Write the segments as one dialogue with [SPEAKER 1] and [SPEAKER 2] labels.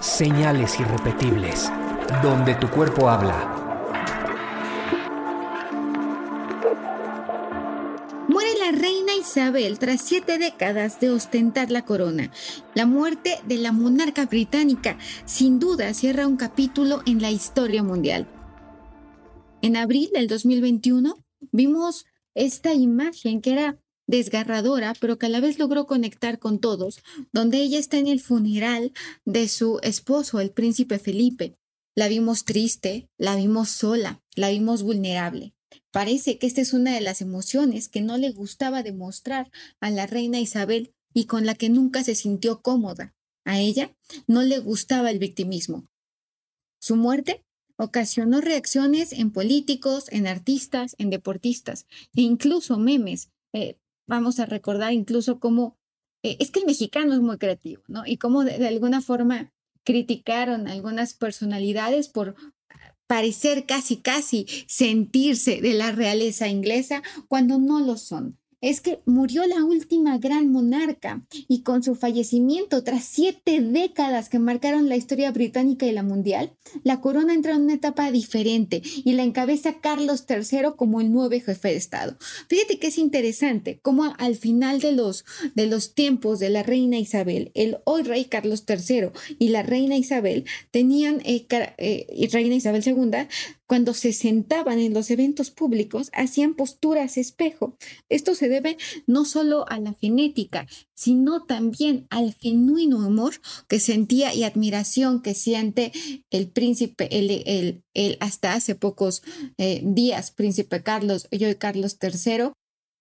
[SPEAKER 1] Señales irrepetibles, donde tu cuerpo habla.
[SPEAKER 2] Muere la reina Isabel tras siete décadas de ostentar la corona. La muerte de la monarca británica sin duda cierra un capítulo en la historia mundial. En abril del 2021 vimos esta imagen que era desgarradora, pero que a la vez logró conectar con todos, donde ella está en el funeral de su esposo, el príncipe Felipe. La vimos triste, la vimos sola, la vimos vulnerable. Parece que esta es una de las emociones que no le gustaba demostrar a la reina Isabel y con la que nunca se sintió cómoda. A ella no le gustaba el victimismo. Su muerte ocasionó reacciones en políticos, en artistas, en deportistas e incluso memes. Eh, vamos a recordar incluso cómo, eh, es que el mexicano es muy creativo, ¿no? Y cómo de, alguna forma criticaron algunas personalidades por parecer casi, casi sentirse de la realeza inglesa cuando no lo son es que murió la última gran monarca y con su fallecimiento, tras siete décadas que marcaron la historia británica y la mundial, la corona entra en una etapa diferente y la encabeza Carlos III como el nuevo jefe de Estado. Fíjate que es interesante cómo al final de los, de los tiempos de la reina Isabel, el hoy rey Carlos III y la reina Isabel tenían, eh, eh, reina Isabel II, cuando se sentaban en los eventos públicos, hacían posturas espejo. Esto se debe no solo a la genética, sino también al genuino amor que sentía y admiración que siente el príncipe, el, hasta hace pocos eh, días, príncipe Carlos, yo y Carlos III,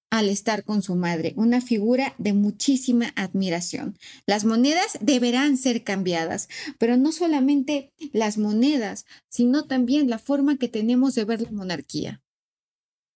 [SPEAKER 2] al estar con su madre, una figura de muchísima admiración. Las monedas deberán ser cambiadas, pero no solamente las monedas, sino también la forma que tenemos de ver la monarquía.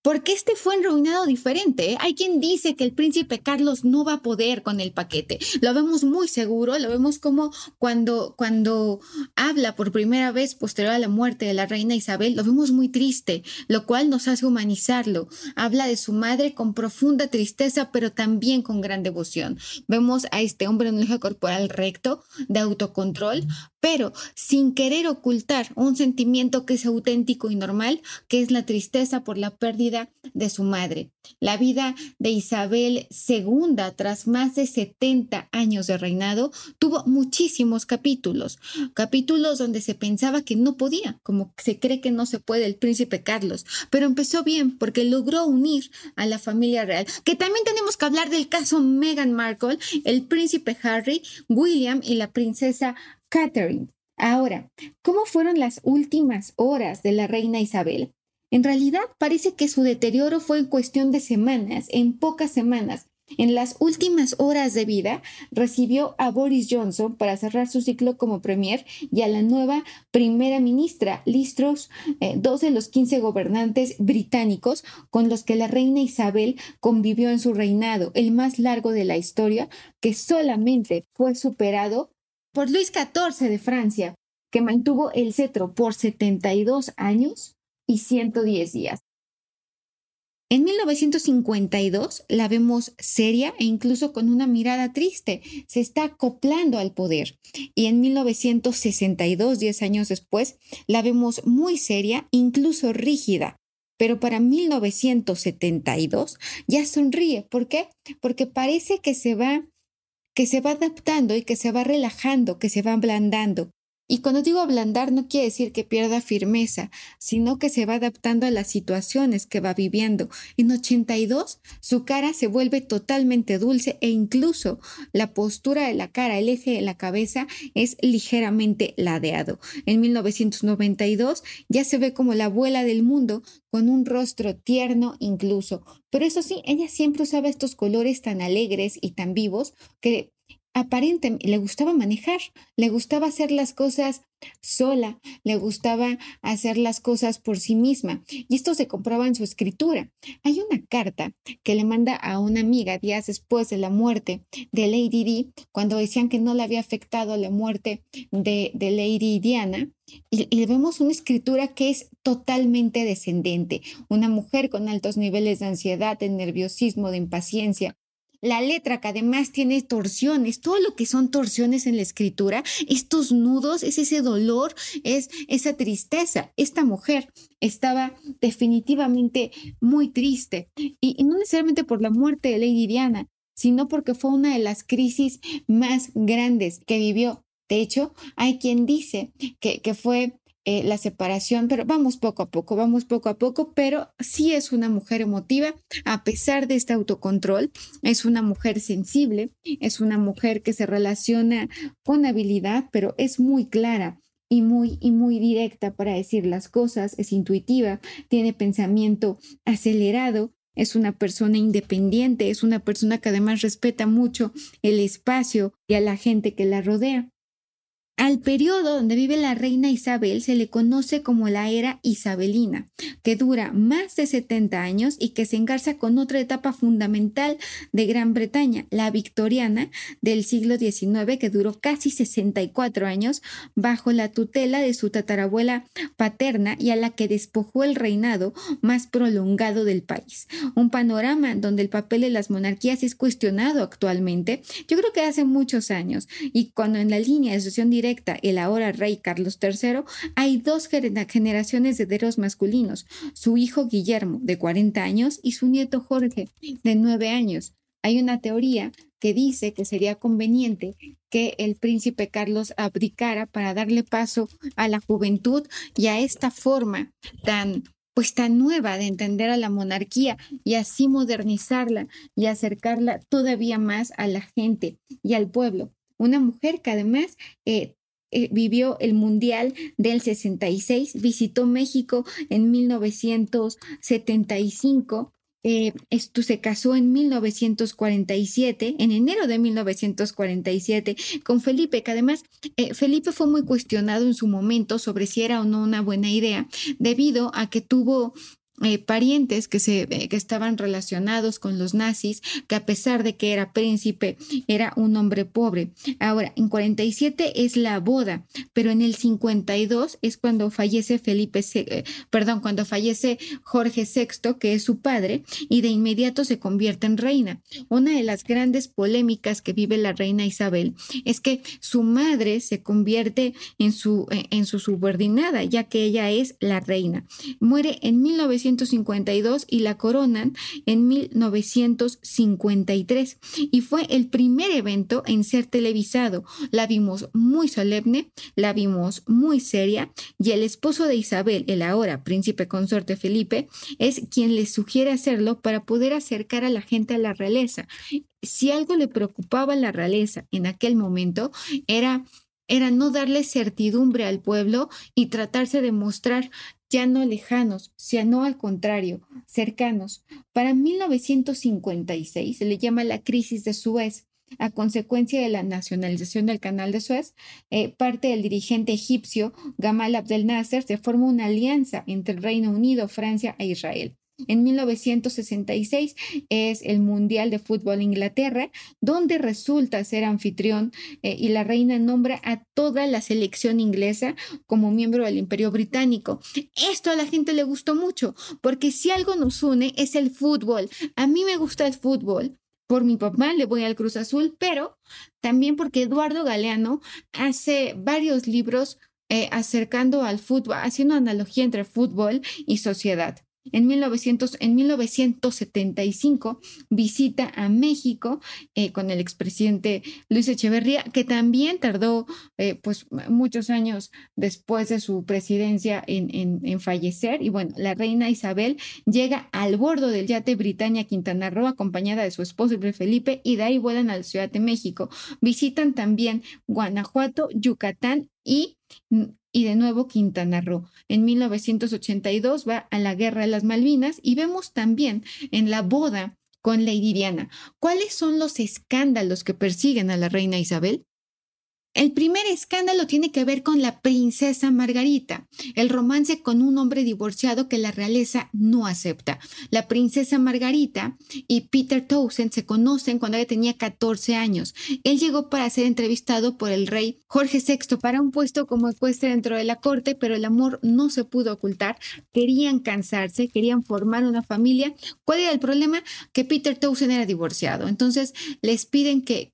[SPEAKER 2] Porque este fue un reinado diferente. ¿eh? Hay quien dice que el príncipe Carlos no va a poder con el paquete. Lo vemos muy seguro, lo vemos como cuando, cuando habla por primera vez posterior a la muerte de la reina Isabel, lo vemos muy triste, lo cual nos hace humanizarlo. Habla de su madre con profunda tristeza, pero también con gran devoción. Vemos a este hombre en un eje corporal recto, de autocontrol, pero sin querer ocultar un sentimiento que es auténtico y normal, que es la tristeza por la pérdida de su madre. La vida de Isabel II, tras más de 70 años de reinado, tuvo muchísimos capítulos, capítulos donde se pensaba que no podía, como se cree que no se puede el príncipe Carlos, pero empezó bien porque logró unir a la familia real, que también tenemos que hablar del caso Meghan Markle, el príncipe Harry, William y la princesa Catherine. Ahora, ¿cómo fueron las últimas horas de la reina Isabel? En realidad parece que su deterioro fue en cuestión de semanas, en pocas semanas. En las últimas horas de vida recibió a Boris Johnson para cerrar su ciclo como premier y a la nueva primera ministra, Liz Truss, eh, dos de los 15 gobernantes británicos con los que la reina Isabel convivió en su reinado, el más largo de la historia, que solamente fue superado por Luis XIV de Francia, que mantuvo el cetro por 72 años y 110 días. En 1952 la vemos seria e incluso con una mirada triste. Se está acoplando al poder. Y en 1962, 10 años después, la vemos muy seria, incluso rígida. Pero para 1972 ya sonríe. ¿Por qué? Porque parece que se va que se va adaptando y que se va relajando, que se va ablandando. Y cuando digo ablandar no quiere decir que pierda firmeza, sino que se va adaptando a las situaciones que va viviendo. En 82 su cara se vuelve totalmente dulce e incluso la postura de la cara, el eje de la cabeza es ligeramente ladeado. En 1992 ya se ve como la abuela del mundo con un rostro tierno incluso. Pero eso sí, ella siempre usaba estos colores tan alegres y tan vivos que aparentemente le gustaba manejar, le gustaba hacer las cosas sola, le gustaba hacer las cosas por sí misma. Y esto se comprueba en su escritura. Hay una carta que le manda a una amiga días después de la muerte de Lady Di, cuando decían que no le había afectado la muerte de, de Lady Diana. Y, y vemos una escritura que es totalmente descendente, una mujer con altos niveles de ansiedad, de nerviosismo, de impaciencia, la letra que además tiene torsiones, todo lo que son torsiones en la escritura, estos nudos, es ese dolor, es esa tristeza. Esta mujer estaba definitivamente muy triste y, no necesariamente por la muerte de Lady Diana, sino porque fue una de las crisis más grandes que vivió. De hecho, hay quien dice que, que fue eh, la separación, pero vamos poco a poco, vamos poco a poco, pero sí es una mujer emotiva, a pesar de este autocontrol, es una mujer sensible, es una mujer que se relaciona con habilidad, pero es muy clara y muy, y muy directa para decir las cosas, es intuitiva, tiene pensamiento acelerado, es una persona independiente, es una persona que además respeta mucho el espacio y a la gente que la rodea. Al periodo donde vive la reina Isabel se le conoce como la era isabelina, que dura más de 70 años y que se engarza con otra etapa fundamental de Gran Bretaña, la victoriana del siglo XIX, que duró casi 64 años bajo la tutela de su tatarabuela paterna y a la que despojó el reinado más prolongado del país. Un panorama donde el papel de las monarquías es cuestionado actualmente, yo creo que hace muchos años, y cuando en la línea de sucesión el ahora rey Carlos III, hay dos generaciones de herederos masculinos, su hijo Guillermo, de 40 años, y su nieto Jorge, de 9 años. Hay una teoría que dice que sería conveniente que el príncipe Carlos abdicara para darle paso a la juventud y a esta forma tan pues tan nueva de entender a la monarquía y así modernizarla y acercarla todavía más a la gente y al pueblo una mujer que además eh, eh, vivió el Mundial del 66, visitó México en 1975. Eh, se casó en 1947, en enero de 1947, con Felipe, que además Felipe fue muy cuestionado en su momento sobre si era o no una buena idea, debido a que tuvo eh, parientes que, se, eh, que estaban relacionados con los nazis, que a pesar de que era príncipe, era un hombre pobre. Ahora, en 47 es la boda, pero en el 52 es cuando fallece Felipe, eh, perdón, cuando fallece Jorge VI, que es su padre, y de inmediato se convierte en reina. Una de las grandes polémicas que vive la reina Isabel es que su madre se convierte en su, en su subordinada, ya que ella es la reina. Muere en 19 1952 y la coronan en 1953 y fue el primer evento en ser televisado. La vimos muy solemne, la vimos muy seria y el esposo de Isabel, el ahora príncipe consorte Felipe, es quien le sugiere hacerlo para poder acercar a la gente a la realeza. Si algo le preocupaba a la realeza en aquel momento era era no darle certidumbre al pueblo y tratarse de mostrar ya no lejanos, sino al contrario, cercanos. Para 1956 se le llama la crisis de Suez. A consecuencia de la nacionalización del canal de Suez, eh, parte del dirigente egipcio Gamal Abdel Nasser se forma una alianza entre el Reino Unido, Francia e Israel. En 1966 es el Mundial de Fútbol Inglaterra, donde resulta ser anfitrión eh, y la reina nombra a toda la selección inglesa como miembro del Imperio Británico. Esto a la gente le gustó mucho, porque si algo nos une es el fútbol. A mí me gusta el fútbol. Por mi papá le voy al Cruz Azul, pero también porque Eduardo Galeano hace varios libros eh, acercando al fútbol, haciendo analogía entre fútbol y sociedad. En, 1900, en 1975 visita a México eh, con el expresidente Luis Echeverría, que también tardó eh, pues muchos años después de su presidencia en, fallecer. Y bueno, la reina Isabel llega al bordo del yate Britannia Quintana Roo acompañada de su esposo Felipe y de ahí vuelan a la Ciudad de México. Visitan también Guanajuato, Yucatán y y de nuevo Quintana Roo. En 1982 va a la Guerra de las Malvinas y vemos también en la boda con Lady Diana. ¿Cuáles son los escándalos que persiguen a la reina Isabel? El primer escándalo tiene que ver con la princesa Margarita, el romance con un hombre divorciado que la realeza no acepta. La princesa Margarita y Peter Townsend se conocen cuando ella tenía 14 años. Él llegó para ser entrevistado por el rey Jorge VI para un puesto como ecuestre dentro de la corte, pero el amor no se pudo ocultar. Querían cansarse, querían formar una familia. ¿Cuál era el problema? Que Peter Townsend era divorciado. Entonces les piden que,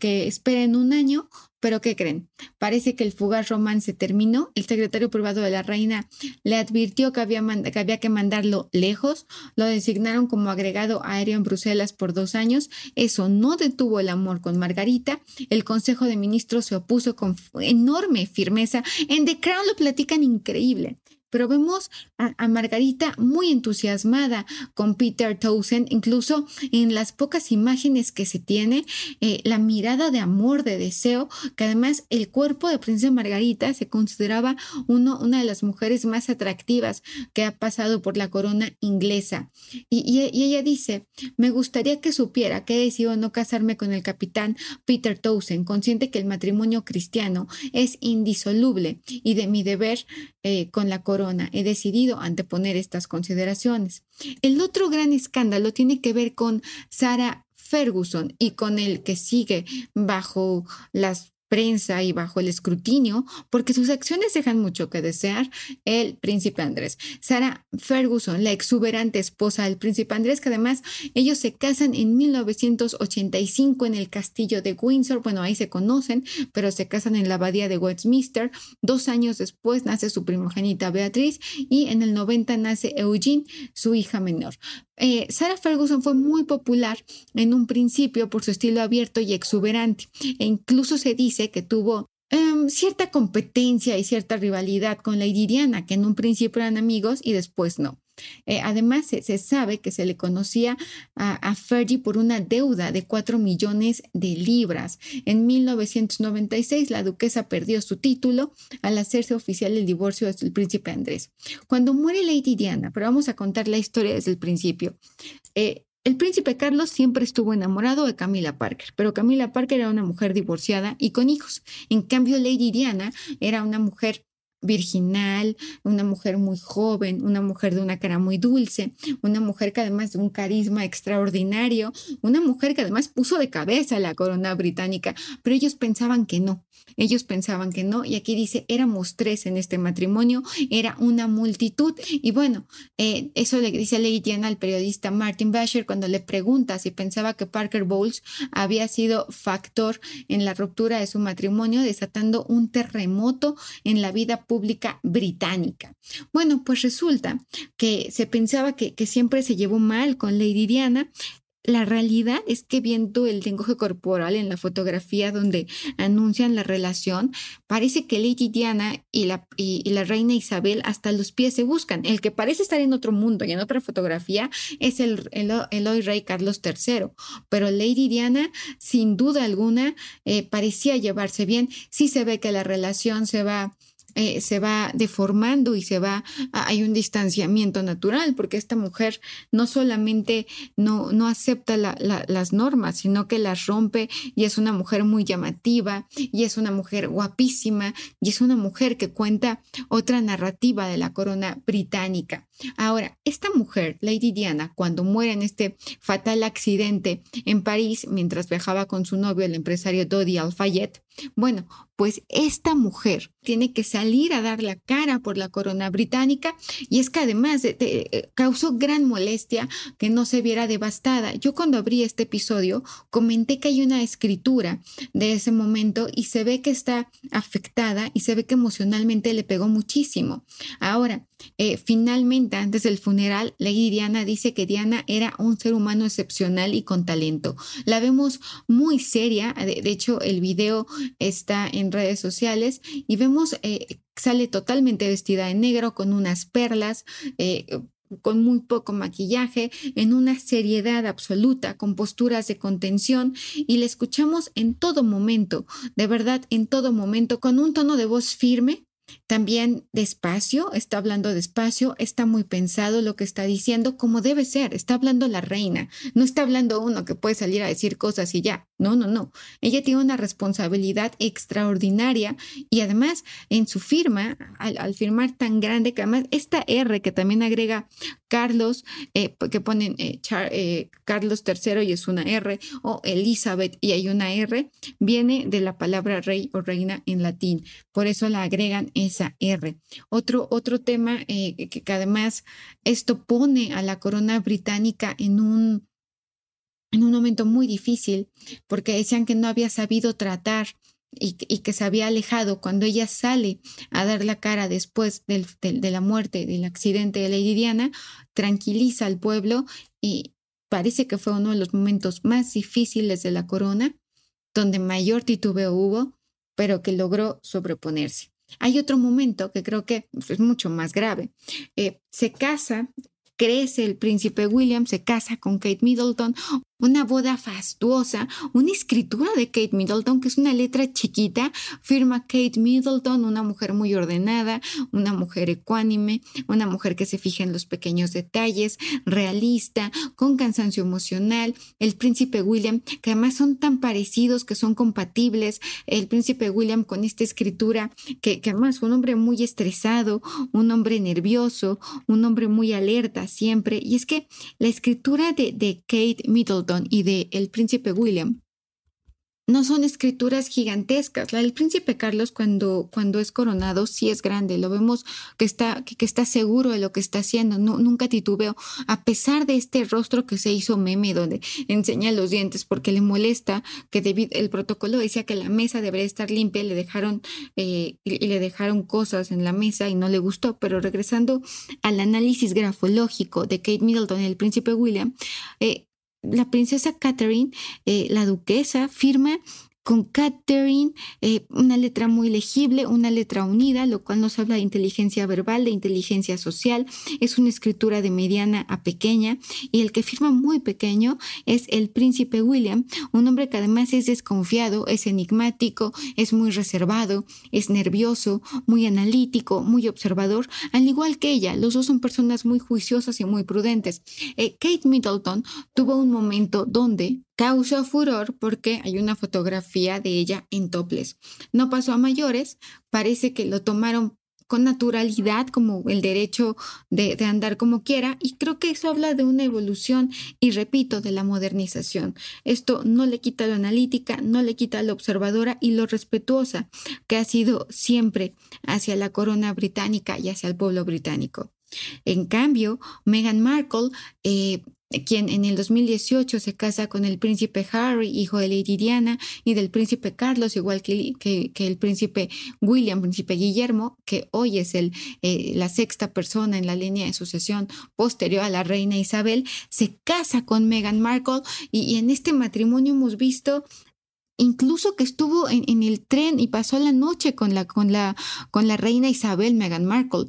[SPEAKER 2] esperen un año pero ¿qué creen? Parece que el fugaz romance terminó. El secretario privado de la reina le advirtió que había, que había que mandarlo lejos. Lo designaron como agregado aéreo en Bruselas por dos años. Eso no detuvo el amor con Margarita. El Consejo de Ministros se opuso con enorme firmeza. En The Crown lo platican increíble pero vemos a, Margarita muy entusiasmada con Peter Townsend, incluso en las pocas imágenes que se tiene, eh, la mirada de amor, de deseo, que además el cuerpo de Princesa Margarita se consideraba uno, una de las mujeres más atractivas que ha pasado por la corona inglesa. Y, ella dice, me gustaría que supiera que he decidido no casarme con el capitán Peter Townsend, consciente que el matrimonio cristiano es indisoluble y de mi deber eh, con la corona he decidido anteponer estas consideraciones. El otro gran escándalo tiene que ver con Sarah Ferguson y con el que sigue bajo las prensa y bajo el escrutinio, porque sus acciones dejan mucho que desear, el príncipe Andrés. Sarah Ferguson, la exuberante esposa del príncipe Andrés, que además ellos se casan en 1985 en el castillo de Windsor, bueno, ahí se conocen, pero se casan en la abadía de Westminster. Dos años después nace su primogénita Beatriz y en el 90 nace Eugene, su hija menor. Eh, Sarah Ferguson fue muy popular en un principio por su estilo abierto y exuberante e incluso se dice que tuvo em, cierta competencia y cierta rivalidad con Lady Diana, que en un principio eran amigos y después no. Eh, además, se, sabe que se le conocía a, Fergie por una deuda de 4 millones de libras. En 1996, la duquesa perdió su título al hacerse oficial el divorcio del príncipe Andrés. Cuando muere Lady Diana, pero vamos a contar la historia desde el principio. Eh, el príncipe Carlos siempre estuvo enamorado de Camila Parker, pero Camila Parker era una mujer divorciada y con hijos. En cambio, Lady Diana era una mujer virginal, una mujer muy joven, una mujer de una cara muy dulce, una mujer que además de un carisma extraordinario, una mujer que además puso de cabeza la corona británica, pero ellos pensaban que no, ellos pensaban que no, y aquí dice, éramos tres en este matrimonio, era una multitud, y bueno, eh, eso le dice Lady Diana al periodista Martin Basher cuando le pregunta si pensaba que Parker Bowles había sido factor en la ruptura de su matrimonio, desatando un terremoto en la vida pública británica. Bueno, pues resulta que se pensaba que, que siempre se llevó mal con Lady Diana, la realidad es que viendo el lenguaje corporal en la fotografía donde anuncian la relación, parece que Lady Diana y la, y, la reina Isabel hasta los pies se buscan. El que parece estar en otro mundo y en otra fotografía es el, el, hoy rey Carlos III. Pero Lady Diana, sin duda alguna, eh, parecía llevarse bien. Sí se ve que la relación se va eh, se va deformando y se va, hay un distanciamiento natural, porque esta mujer no solamente no, no acepta las normas, sino que las rompe y es una mujer muy llamativa y es una mujer guapísima y es una mujer que cuenta otra narrativa de la corona británica. Ahora, esta mujer, Lady Diana, cuando muere en este fatal accidente en París mientras viajaba con su novio, el empresario Dodi Al-Fayed, Bueno, pues esta mujer tiene que salir a dar la cara por la corona británica y es que además eh, causó gran molestia que no se viera devastada. Yo cuando abrí este episodio comenté que hay una escritura de ese momento y se ve que está afectada y se ve que emocionalmente le pegó muchísimo. Ahora, eh, finalmente, antes del funeral, Lady Diana dice que Diana era un ser humano excepcional y con talento. La vemos muy seria, de, hecho el video está en redes sociales y vemos, eh, sale totalmente vestida de negro con unas perlas. Eh, con muy poco maquillaje, en una seriedad absoluta, con posturas de contención y le escuchamos en todo momento, de verdad, en todo momento, con un tono de voz firme, también despacio, está hablando despacio, está muy pensado lo que está diciendo, como debe ser, está hablando la reina, no está hablando uno que puede salir a decir cosas y ya, no, no, no. Ella tiene una responsabilidad extraordinaria y además en su firma, al, firmar tan grande, que además esta R que también agrega Carlos, eh, que ponen eh, eh, Carlos III y es una R, o Elizabeth y hay una R, viene de la palabra rey o reina en latín. Por eso la agregan esa R. Otro, otro tema que, que además esto pone a la corona británica en un en un momento muy difícil, porque decían que no había sabido tratar y, que se había alejado. Cuando ella sale a dar la cara después del, de la muerte, del accidente de Lady Diana, tranquiliza al pueblo y parece que fue uno de los momentos más difíciles de la corona, donde mayor titubeo hubo, pero que logró sobreponerse. Hay otro momento que creo que es mucho más grave. Eh, se casa crece el príncipe William, se casa con Kate Middleton, una boda fastuosa, una escritura de Kate Middleton, que es una letra chiquita, firma Kate Middleton, una mujer muy ordenada, una mujer ecuánime, una mujer que se fija en los pequeños detalles, realista, con cansancio emocional, el príncipe William, que además son tan parecidos, que son compatibles, el príncipe William con esta escritura, que, que además un hombre muy estresado, un hombre nervioso, un hombre muy alerta siempre, y es que la escritura de, de Kate Middleton, y de El Príncipe William no son escrituras gigantescas. La del príncipe Carlos cuando, cuando es coronado sí es grande. Lo vemos que está, que, está seguro de lo que está haciendo. Nunca titubeo. A pesar de este rostro que se hizo meme donde enseña los dientes porque le molesta que el protocolo decía que la mesa debería estar limpia le dejaron, eh, y le dejaron cosas en la mesa y no le gustó. Pero regresando al análisis grafológico de Kate Middleton y el príncipe William, eh, la princesa Catherine, eh, la duquesa, firma con Catherine, eh, una letra muy legible, una letra unida, lo cual nos habla de inteligencia verbal, de inteligencia social. Es una escritura de mediana a pequeña y el que firma muy pequeño es el príncipe William, un hombre que además es desconfiado, es enigmático, es muy reservado, es nervioso, muy analítico, muy observador, al igual que ella. Los dos son personas muy juiciosas y muy prudentes. Eh, Kate Middleton tuvo un momento donde causó furor porque hay una fotografía de ella en toples. No pasó a mayores, parece que lo tomaron con naturalidad como el derecho de, andar como quiera y creo que eso habla de una evolución y repito de la modernización. Esto no le quita lo analítica, no le quita lo observadora y lo respetuosa que ha sido siempre hacia la corona británica y hacia el pueblo británico. En cambio, Meghan Markle eh, quien en el 2018 se casa con el príncipe Harry, hijo de Lady Diana, y del príncipe Carlos, igual que, el príncipe William, príncipe Guillermo, que hoy es el, eh, la sexta persona en la línea de sucesión posterior a la reina Isabel, se casa con Meghan Markle y, en este matrimonio hemos visto incluso que estuvo en, el tren y pasó la noche con la, con la, con la reina Isabel, Meghan Markle.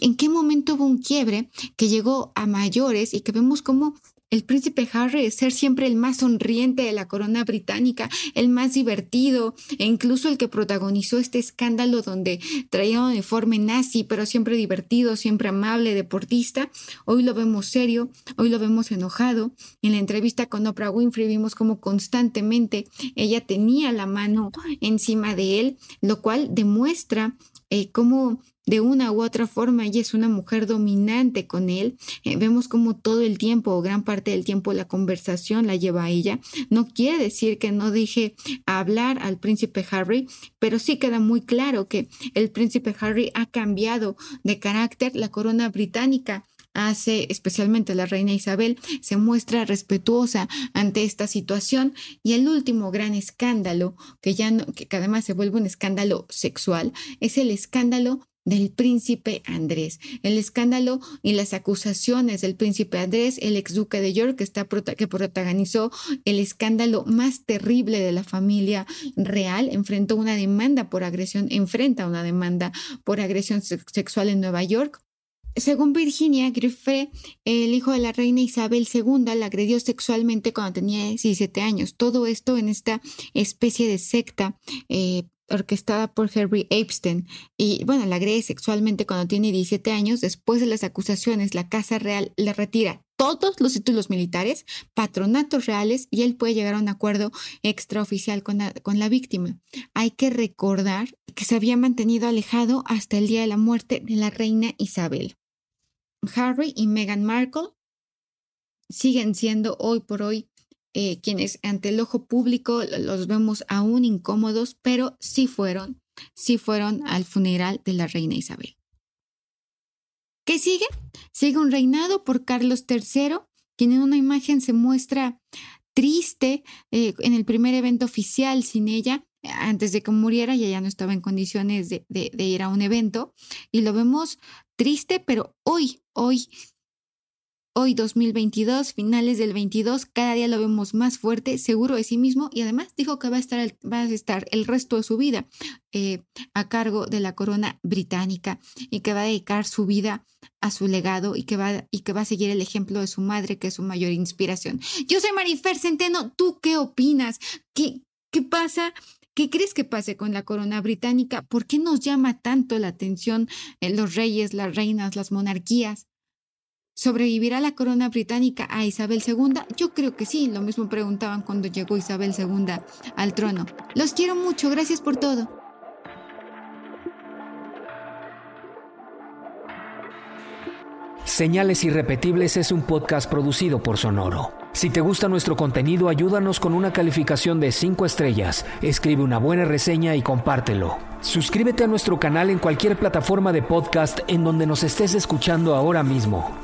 [SPEAKER 2] ¿En qué momento hubo un quiebre que llegó a mayores y que vemos como el príncipe Harry es ser siempre el más sonriente de la corona británica, el más divertido e incluso el que protagonizó este escándalo donde traía un uniforme nazi, pero siempre divertido, siempre amable, deportista. Hoy lo vemos serio, hoy lo vemos enojado. En la entrevista con Oprah Winfrey vimos como constantemente ella tenía la mano encima de él, lo cual demuestra eh, cómo de una u otra forma ella es una mujer dominante con él. Eh, vemos como todo el tiempo o gran parte del tiempo la conversación la lleva ella. No quiere decir que no deje hablar al príncipe Harry, pero sí queda muy claro que el príncipe Harry ha cambiado de carácter. La corona británica hace, especialmente la reina Isabel, se muestra respetuosa ante esta situación. Y el último gran escándalo, que ya no, que además se vuelve un escándalo sexual, es el escándalo del príncipe Andrés. El escándalo y las acusaciones del príncipe Andrés, el ex duque de York, que, está, que protagonizó el escándalo más terrible de la familia real, enfrentó una demanda por agresión, enfrenta una demanda por agresión sexual en Nueva York. Según Virginia Griffith, el hijo de la reina Isabel II la agredió sexualmente cuando tenía 17 años. Todo esto en esta especie de secta eh, orquestada por Henry Epstein. Y bueno, la agrede sexualmente cuando tiene 17 años. Después de las acusaciones, la Casa Real le retira todos los títulos militares, patronatos reales y él puede llegar a un acuerdo extraoficial con con la víctima. Hay que recordar que se había mantenido alejado hasta el día de la muerte de la reina Isabel. Harry y Meghan Markle siguen siendo hoy por hoy eh, quienes ante el ojo público los vemos aún incómodos, pero sí fueron, sí fueron al funeral de la reina Isabel. ¿Qué sigue? Sigue un reinado por Carlos III, quien en una imagen se muestra triste eh, en el primer evento oficial sin ella, antes de que muriera, y ella no estaba en condiciones de ir a un evento, y lo vemos triste, pero hoy, hoy, hoy 2022, finales del 22, cada día lo vemos más fuerte, seguro de sí mismo, y además dijo que va a estar el, va a estar el resto de su vida eh, a cargo de la corona británica y que va a dedicar su vida a su legado y que, va, y que va a seguir el ejemplo de su madre, que es su mayor inspiración. Yo soy Marifer Centeno, ¿tú qué opinas? ¿Qué, qué pasa ¿Qué crees que pase con la corona británica? ¿Por qué nos llama tanto la atención eh, los reyes, las reinas, las monarquías? ¿Sobrevivirá la corona británica a Isabel II? Yo creo que sí, lo mismo preguntaban cuando llegó Isabel II al trono. Los quiero mucho, gracias por todo.
[SPEAKER 1] Señales Irrepetibles es un podcast producido por Sonoro. Si te gusta nuestro contenido, ayúdanos con una calificación de 5 estrellas, escribe una buena reseña y compártelo. Suscríbete a nuestro canal en cualquier plataforma de podcast en donde nos estés escuchando ahora mismo.